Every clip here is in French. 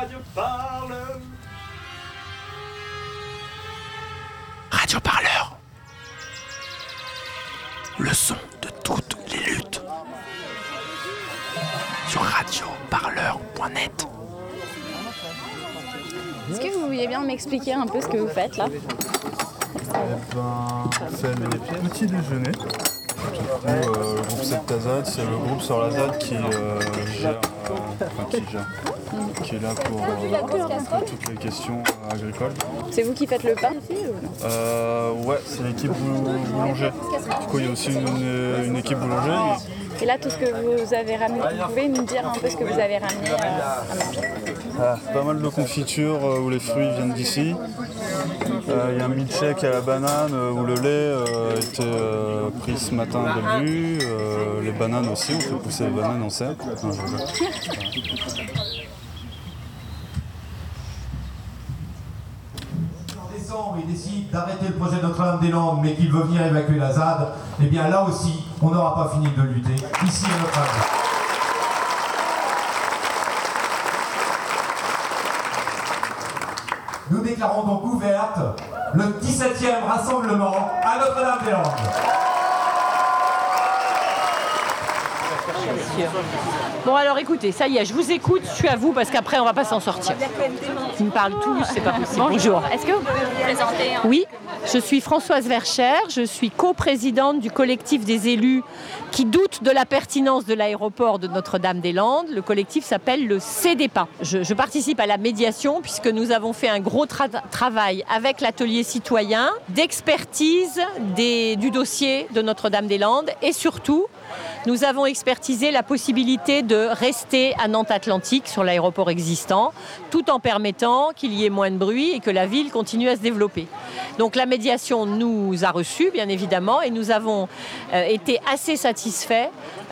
Radio Parleur. Radio Parleur. Le son de toutes les luttes. Sur radioparleur.net. Est-ce que vous vouliez bien m'expliquer un peu ce que vous faites là? Eh ben, c'est le petit déjeuner. Du coup, euh, le groupe Septazad, c'est le groupe sur la ZAD qui euh, gère, euh, enfin, qui gère, qui est là pour toutes les questions agricoles. C'est vous qui faites le pain aussi ou non ouais, c'est l'équipe bou- boulanger. Du coup, il y a aussi une, une équipe boulanger. Et là, tout ce que vous avez ramené, vous pouvez nous dire un peu ce que vous avez ramené à manger Ah, pas mal de confitures où les fruits viennent d'ici. Euh, Il y a un milkshake à la banane euh, où le lait euh, était pris ce matin début. Euh, les bananes aussi, on fait pousser les bananes en serre. Non, il décide d'arrêter le projet Notre-Dame-des-Landes, mais qu'il veut venir évacuer la ZAD, eh bien là aussi, on n'aura pas fini de lutter, ici à Notre-Dame. Déclarons donc ouverte le 17e rassemblement à Notre-Dame-des-Landes. Bon alors écoutez, ça y est, je vous écoute, je suis à vous parce qu'après on va pas s'en sortir. Ils me parlent tous, c'est pas possible. Bonjour. Est-ce que vous pouvez vous présenter Oui, je suis Françoise Vercher, je suis coprésidente du collectif des élus qui doutent de la pertinence de l'aéroport de Notre-Dame-des-Landes. Le collectif s'appelle le CDPA. Je, je participe à la médiation puisque nous avons fait un gros tra- travail avec l'atelier citoyen d'expertise du dossier de Notre-Dame-des-Landes et surtout nous avons expertisé la possibilité de rester à Nantes Atlantique sur l'aéroport existant, tout en permettant qu'il y ait moins de bruit et que la ville continue à se développer. Donc la médiation nous a reçus, bien évidemment, et nous avons euh, été assez satisfaits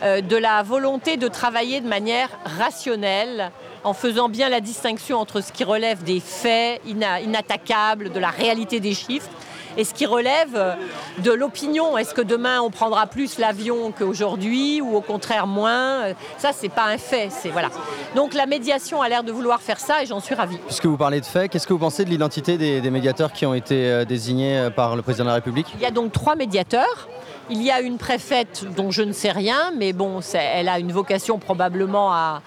euh, de la volonté de travailler de manière rationnelle en faisant bien la distinction entre ce qui relève des faits ina- inattaquables, de la réalité des chiffres, et ce qui relève euh, de l'opinion. Est-ce que demain on prendra plus l'avion qu'aujourd'hui ou au contraire moins Euh, Ça, c'est pas un fait. C'est voilà. Donc la médiation a l'air de vouloir faire ça et j'en suis ravie. Puisque vous parlez de faits, qu'est-ce que vous pensez de l'identité des, des médiateurs qui ont été désignés par le président de la République? Il y a donc trois médiateurs. Il y a une préfète dont je ne sais rien, mais bon, elle a une vocation probablement à,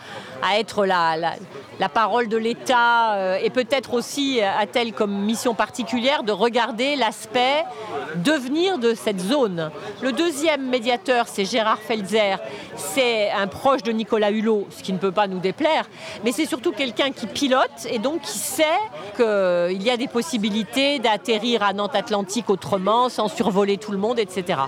être la parole de l'État euh, et peut-être aussi a-t-elle comme mission particulière de regarder l'aspect devenir de cette zone. Le deuxième médiateur, c'est Gérard Felzer. C'est un proche de Nicolas Hulot, ce qui ne peut pas nous déplaire, mais c'est surtout quelqu'un qui pilote et donc qui sait qu'il y a des possibilités d'atterrir à Nantes Atlantique autrement, sans survoler tout le monde, etc.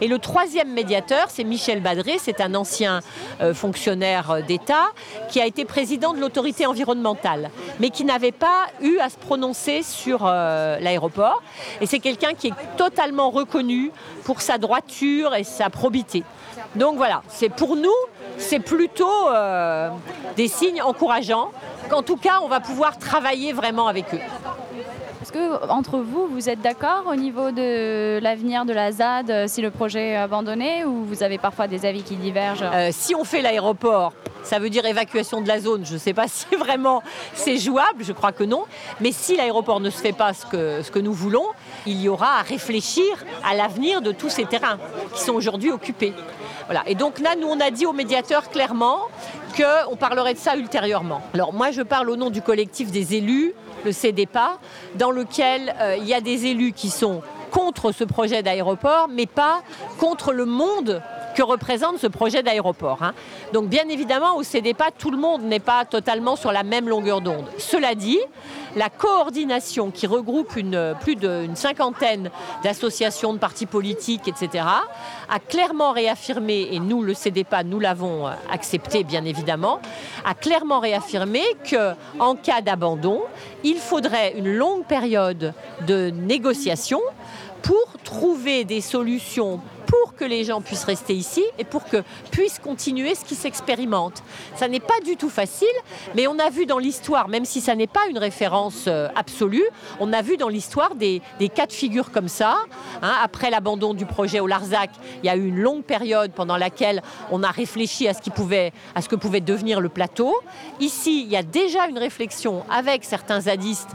Et le troisième médiateur, c'est Michel Badré, c'est un ancien euh, fonctionnaire euh, d'État qui a été président de l'autorité environnementale, mais qui n'avait pas eu à se prononcer sur euh, l'aéroport. Et c'est quelqu'un qui est totalement reconnu pour sa droiture et sa probité. Donc voilà, c'est pour nous, c'est plutôt des signes encourageants qu'en tout cas, on va pouvoir travailler vraiment avec eux. Est-ce que entre vous, vous êtes d'accord au niveau de l'avenir de la ZAD euh, si le projet est abandonné ou vous avez parfois des avis qui divergent Euh, si on fait l'aéroport, ça veut dire évacuation de la zone. Je ne sais pas si vraiment c'est jouable, je crois que non. Mais si l'aéroport ne se fait pas ce que, ce que nous voulons, il y aura à réfléchir à l'avenir de tous ces terrains qui sont aujourd'hui occupés. Voilà. Et donc là, nous, on a dit aux médiateurs clairement qu'on parlerait de ça ultérieurement. Alors moi, je parle au nom du collectif des élus, le CDPA, dans lequel euh, il y a des élus qui sont contre ce projet d'aéroport, mais pas contre le monde que représente ce projet d'aéroport. hein. Donc bien évidemment, au CDPA, tout le monde n'est pas totalement sur la même longueur d'onde. Cela dit, la coordination qui regroupe plus d'une cinquantaine d'associations, de partis politiques, etc., a clairement réaffirmé, et nous, le CDPA, nous l'avons euh, accepté bien évidemment, a clairement réaffirmé que en cas d'abandon, il faudrait une longue période de négociation pour trouver des solutions pour que les gens puissent rester ici et pour que puissent continuer ce qui s'expérimente. Ça n'est pas du tout facile, mais on a vu dans l'histoire, même si ça n'est pas une référence euh, absolue, on a vu dans l'histoire des, cas de figure comme ça. Hein. Après l'abandon du projet au Larzac, il y a eu une longue période pendant laquelle on a réfléchi à ce, qui pouvait, à ce que pouvait devenir le plateau. Ici, il y a déjà une réflexion avec certains zadistes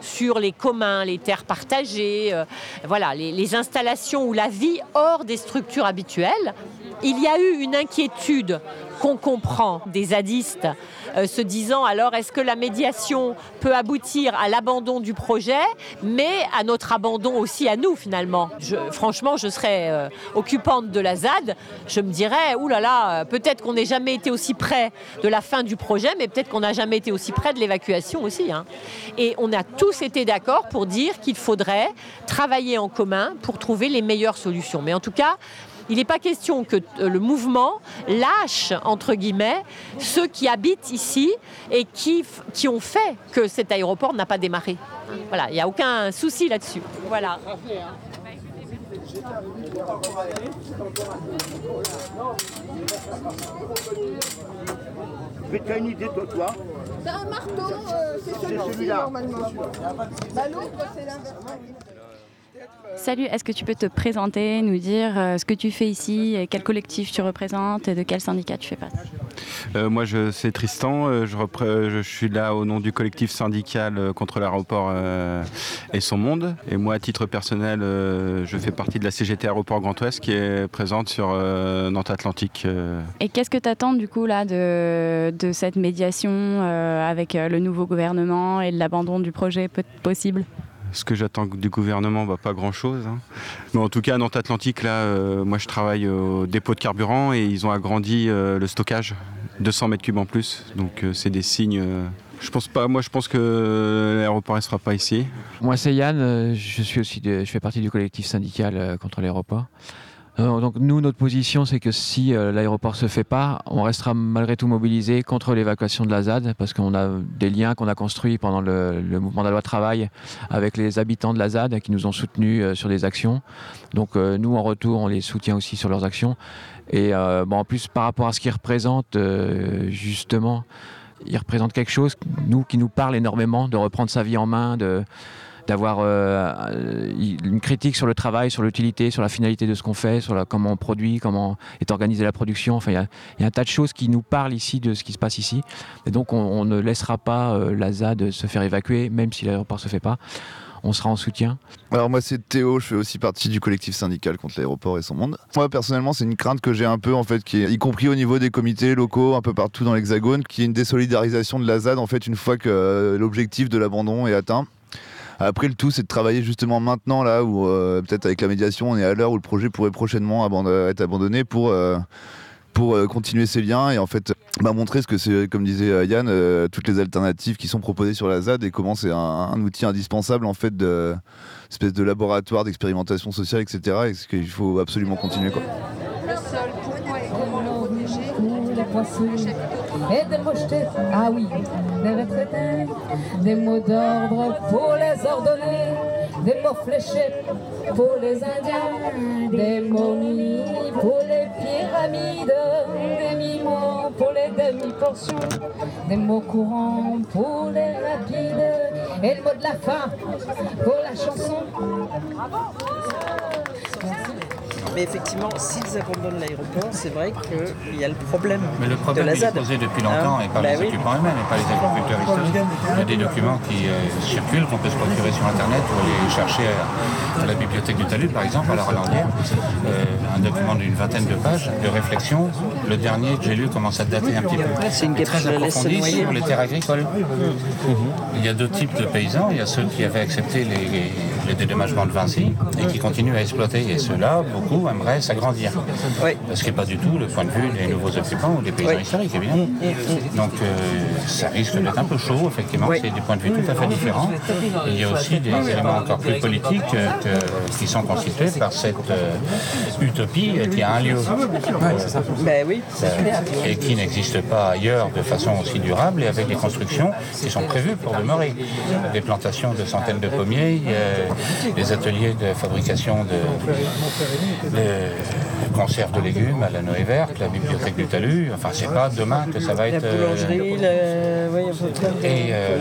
sur les communs, les terres partagées, euh, voilà, les, les installations ou la vie hors des structures habituelles. Il y a eu une inquiétude qu'on comprend des zadistes euh, se disant alors est-ce que la médiation peut aboutir à l'abandon du projet, mais à notre abandon aussi à nous finalement? Franchement, je serais euh, occupante de la ZAD, je me dirais oulala, là là, peut-être qu'on n'ait jamais été aussi près de la fin du projet, mais peut-être qu'on n'a jamais été aussi près de l'évacuation aussi. Hein. Et on a tous été d'accord pour dire qu'il faudrait travailler en commun pour trouver les meilleures solutions. Mais en tout cas, il n'est pas question que euh, le mouvement lâche, entre guillemets, ceux qui habitent ici et qui, qui ont fait que cet aéroport n'a pas démarré. Voilà, il n'y a aucun souci là-dessus. Voilà. Mais tu as une idée, toi, toi? C'est un marteau, euh, c'est celui-ci normalement. Bah, L'autre, c'est l'inverse. Salut, est-ce que tu peux te présenter, nous dire euh, ce que tu fais ici, et quel collectif tu représentes et de quel syndicat tu fais partie? Euh, Moi, je, c'est Tristan. euh, Je, repré- je suis là au nom du collectif syndical contre l'aéroport euh, et son monde. Et moi, à titre personnel, euh, je fais partie de la CGT Aéroport Grand Ouest qui est présente sur Nantes Atlantique. Et qu'est-ce que tu attends du coup là de, de cette médiation avec le nouveau gouvernement et de l'abandon du projet possible? Ce que j'attends du gouvernement, bah, pas grand-chose. hein. Mais en tout cas, à Nantes Atlantique, là, euh, moi, je travaille au dépôt de carburant et ils ont agrandi euh, le stockage, 200 mètres cubes en plus. Donc, euh, c'est des signes. je pense pas. Moi, je pense que l'aéroport ne sera pas ici. Moi, c'est Yann. Je suis aussi, je fais partie du collectif syndical contre l'aéroport. Euh, Donc nous, notre position, c'est que si euh, l'aéroport se fait pas, on restera malgré tout mobilisé contre l'évacuation de la ZAD, parce qu'on a des liens qu'on a construits pendant le, mouvement de la loi travail avec les habitants de la ZAD qui nous ont soutenus euh, sur des actions. Donc euh, nous, en retour, on les soutient aussi sur leurs actions. Et bon, en plus, par rapport à ce qu'ils représentent, justement, ils représentent quelque chose, nous, qui nous parle énormément, de reprendre sa vie en main, de d'avoir euh, euh, une critique sur le travail, sur l'utilité, sur la finalité de ce qu'on fait, sur la, comment on produit, comment est organisée la production. Enfin, il y a- un tas de choses qui nous parlent ici de ce qui se passe ici. Et donc, on, on ne laissera pas euh, la ZAD se faire évacuer, même si l'aéroport ne se fait pas. On sera en soutien. Alors moi c'est Théo, je fais aussi partie du collectif syndical contre l'aéroport et son monde. Moi personnellement c'est une crainte que j'ai un peu en fait, qui est, y compris au niveau des comités locaux un peu partout dans l'hexagone, qui est une désolidarisation de la ZAD en fait une fois que euh, l'objectif de l'abandon est atteint. Après le tout c'est de travailler justement maintenant là où euh, peut-être avec la médiation on est à l'heure où le projet pourrait prochainement aband- être abandonné pour... euh, pour euh, continuer ces liens et en fait bah, montrer ce que c'est, comme disait euh, Yann, euh, toutes les alternatives qui sont proposées sur la ZAD et comment c'est un, un outil indispensable en fait de espèce de laboratoire d'expérimentation sociale, etc. Et ce qu'il faut absolument continuer quoi. Le sol, pourquoi et comment le protéger et des mochetés, ah oui, des retraités, des mots d'ordre pour les ordonner, des mots fléchés pour les Indiens, des momies pour les pyramides, des mi-mots pour les demi-portions, des mots courants pour les rapides, et le mot de la fin pour la chanson. Mais effectivement, s'ils abandonnent l'aéroport, c'est vrai qu'il y a le problème Mais le de problème la est posé depuis longtemps Hein et par Bah les oui. occupants eux-mêmes et pas les agriculteurs historiques. Il y a des documents qui euh, circulent, qu'on peut se procurer sur Internet ou aller chercher à, à la bibliothèque du Talus, par exemple, à la Relandière. Euh, un document d'une vingtaine de pages de réflexion. Le dernier que j'ai lu commence à dater un petit peu. C'est une très je la laisse approfondi noyer. sur les terres agricoles. Il y a deux types de paysans. Il y a ceux qui avaient accepté les, les dédommagements de Vinci et qui continuent à exploiter. Et ceux-là, beaucoup aimeraient s'agrandir. Ce qui n'est pas du tout le point de vue des nouveaux occupants ou des paysans Oui. historiques, évidemment. Donc euh, ça risque d'être un peu chaud, effectivement. C'est des points de vue tout à fait différents. Et il y a aussi des éléments encore plus politiques euh, que- qui sont constitués par cette euh, utopie qui a un lieu. Ben oui, et qui n'existe pas ailleurs de façon aussi durable et avec des constructions qui sont prévues pour demeurer. Des plantations de centaines de pommiers, euh, des ateliers de fabrication de, de conserves de légumes à la Noé verte, la bibliothèque du talus. Enfin, c'est pas demain que ça va La être. euh, boulangerie, oui, plein de, et euh,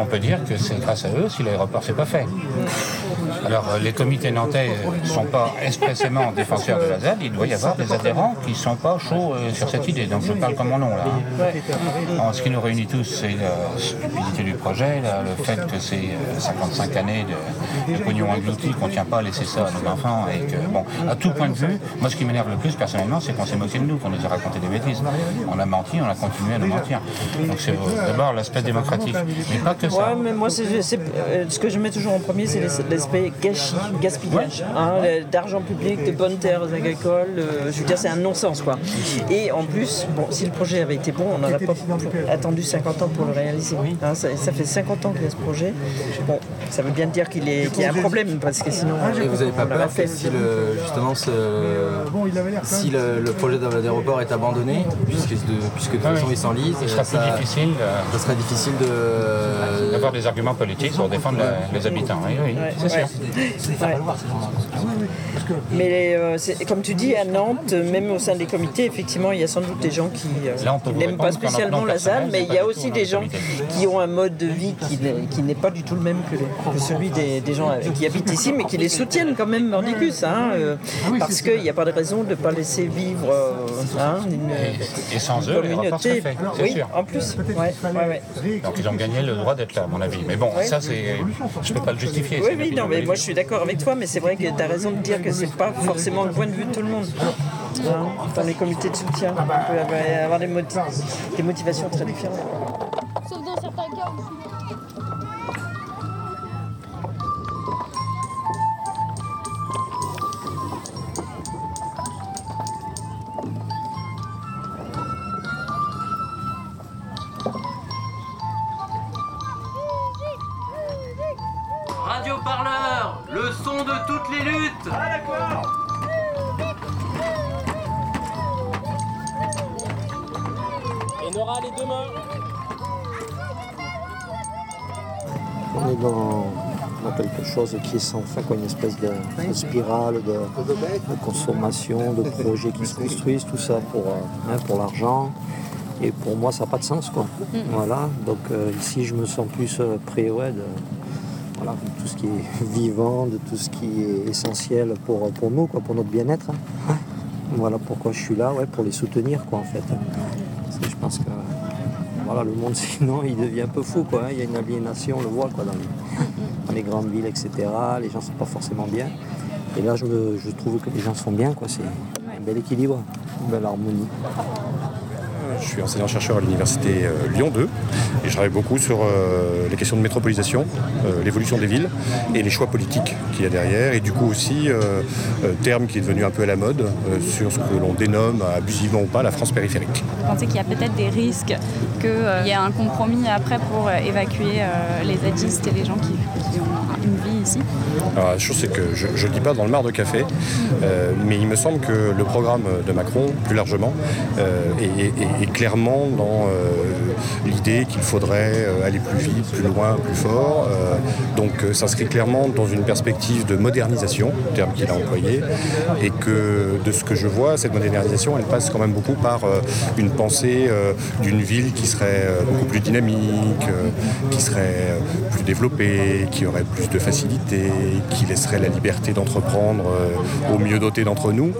on peut dire que c'est grâce à eux si l'aéroport s'est pas fait. Alors euh, les comités nantais ne sont pas expressément défenseurs de la ZAD, il doit y avoir des adhérents qui ne sont pas chauds euh, sur cette idée. Donc je parle comme mon nom là. Alors, ce qui nous réunit tous, c'est la stupidité du projet, là, le fait que c'est euh, 55 années de, de pognon englouti, qu'on ne tient pas à laisser ça à nos enfants. Et que, bon, à tout point de vue, moi ce qui m'énerve le plus personnellement, c'est qu'on s'est moqué de nous, qu'on nous a raconté des bêtises. On a menti, on a continué à nous mentir. Donc c'est euh, d'abord l'aspect démocratique, mais pas que ça. Ouais, mais moi, euh, ce que je mets toujours en premier, c'est l'aspect gâchis, gaspillage. hein, d'argent public, de bonnes terres agricoles. euh, je veux dire, c'est un non-sens, quoi. Et en plus, bon, si le projet avait été bon, on n'aurait pas attendu 50 ans pour le réaliser. Hein, ça, ça fait 50 ans qu'il y a ce projet. Bon, ça veut bien dire qu'il, est, qu'il y a un problème, parce que sinon. Et vous n'avez pas peur que si le, justement ce, si le, le projet d'aéroport est abandonné, puisque de, puisque de toute Ah façon oui. il s'enlise, plus ça, difficile, ça serait difficile de... d'avoir des arguments politiques pour défendre la- les habitants. Oui, oui, Ouais, c'est sûr. すいません。Mais euh, comme tu dis, à Nantes, même au sein des comités, effectivement, il y a sans doute des gens qui, euh, qui n'aiment pas spécialement la ZAD, mais il y a aussi des gens qui ont un mode de vie qui n'est, pas du tout le même que, les- que celui des, des gens qui habitent ici, mais qui les soutiennent quand même mordicus, hein, euh, parce qu'il n'y a pas de raison de ne pas laisser vivre euh, hein, une, Et sans eux, communauté. c'est Oui, sûr. en plus. Ouais, ouais, ouais. Donc ils ont gagné le droit d'être là, à mon avis. Mais bon, ça, c'est, je peux pas le justifier. Oui, oui, non, mais moi je suis d'accord avec toi, mais c'est vrai que tu as raison de dire que c'est pas forcément le point de vue de tout le monde. Dans les comités de soutien, il peut y avoir- des motivations très différentes. Quelque chose qui est sans fin, quoi, une espèce de, de spirale de, de consommation, de projets qui se construisent, tout ça pour, euh, hein, pour l'argent. Et pour moi, ça n'a pas de sens. Quoi. Voilà. Donc euh, ici, je me sens plus euh, près ouais, de, voilà, de tout ce qui est vivant, de tout ce qui est essentiel pour, pour nous, quoi, pour notre bien-être. hein. Voilà pourquoi je suis là, ouais, pour les soutenir, quoi, en fait. Parce que je pense que voilà, le monde, sinon, il devient un peu fou, quoi. hein. Il y a une aliénation, on le voit, quoi, dans les, dans les grandes villes, etc. Les gens sont pas forcément bien. Et là, je, me- je trouve que les gens sont bien, quoi. C'est un bel équilibre, une belle harmonie. Je suis enseignant-chercheur à l'université euh, Lyon 2 et je travaille beaucoup sur euh, les questions de métropolisation, euh, l'évolution des villes et les choix politiques qu'il y a derrière et du coup aussi, euh, euh, terme qui est devenu un peu à la mode, euh, sur ce que l'on dénomme abusivement ou pas la France périphérique. Vous pensez qu'il y a peut-être des risques qu'il y ait un compromis après pour euh, évacuer euh, les zadistes et les gens qui, qui ont Alors, la chose, c'est que je ne dis pas dans le mar de café, euh, mais il me semble que le programme de Macron, plus largement, euh, est- est clairement dans euh, l'idée qu'il faudrait euh, aller plus vite, plus loin, plus fort. Euh, donc, s'inscrit clairement dans une perspective de modernisation, terme qu'il a employé, et que de ce que je vois, cette modernisation, elle passe quand même beaucoup par une pensée d'une ville qui serait beaucoup plus dynamique, qui serait plus développée, qui aurait plus de facilité, qui laisserait la liberté d'entreprendre aux mieux dotés d'entre nous.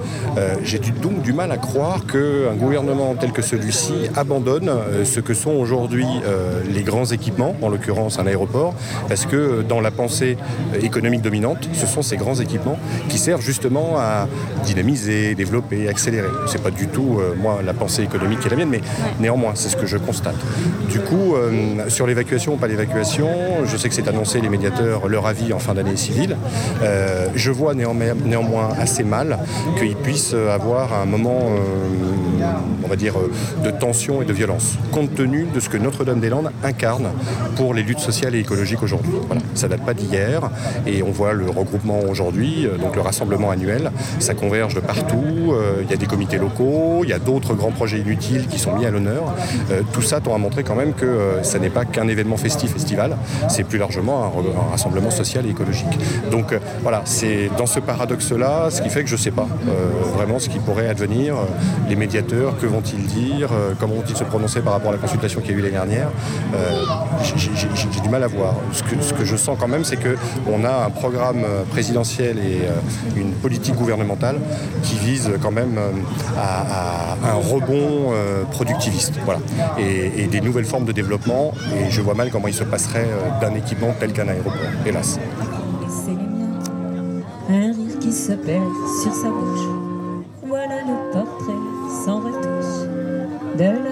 J'ai donc du mal à croire qu'un gouvernement tel que celui-ci abandonne euh, ce que sont aujourd'hui euh, les grands équipements, en l'occurrence un aéroport, parce que euh, dans la pensée économique dominante, ce sont ces grands équipements qui servent justement à dynamiser, développer, accélérer? C'est pas du tout moi la pensée économique qui est la mienne, mais néanmoins c'est ce que je constate. Du coup, sur l'évacuation ou pas l'évacuation, je sais que c'est annoncé les médiateurs leur avis en fin d'année civile. Je vois néanmoins, assez mal qu'ils puissent avoir un moment, euh, va dire, euh, de tension et de violence, compte tenu de ce que Notre-Dame-des-Landes incarne pour les luttes sociales et écologiques aujourd'hui. Voilà. Ça date pas d'hier et on voit le regroupement aujourd'hui, euh, donc le rassemblement annuel, ça converge de partout, euh, il y a des comités locaux, il y a d'autres grands projets inutiles qui sont mis à l'honneur. Euh, tout ça tend à montrer quand même que ça n'est pas qu'un événement festif estival, c'est plus largement un, rassemblement social et écologique. Donc voilà, c'est dans ce paradoxe-là, ce qui fait que je ne sais pas vraiment ce qui pourrait advenir. Les médiateurs, que vont-ils dire Comment vont-ils se prononcer par rapport à la consultation qui a eu l'année dernière Euh, j'ai- du mal à voir. Ce que, je sens quand même, c'est qu'on a un programme euh, présidentiel et euh, une politique gouvernementale qui vise quand même euh, à, un rebond euh, productiviste voilà. et, et des nouvelles formes de développement. Et je vois mal comment il se passerait euh, d'un équipement tel qu'un aéroport, hélas. Un rire qui se perd sur sa bouche. Voilà le portrait sans retouche de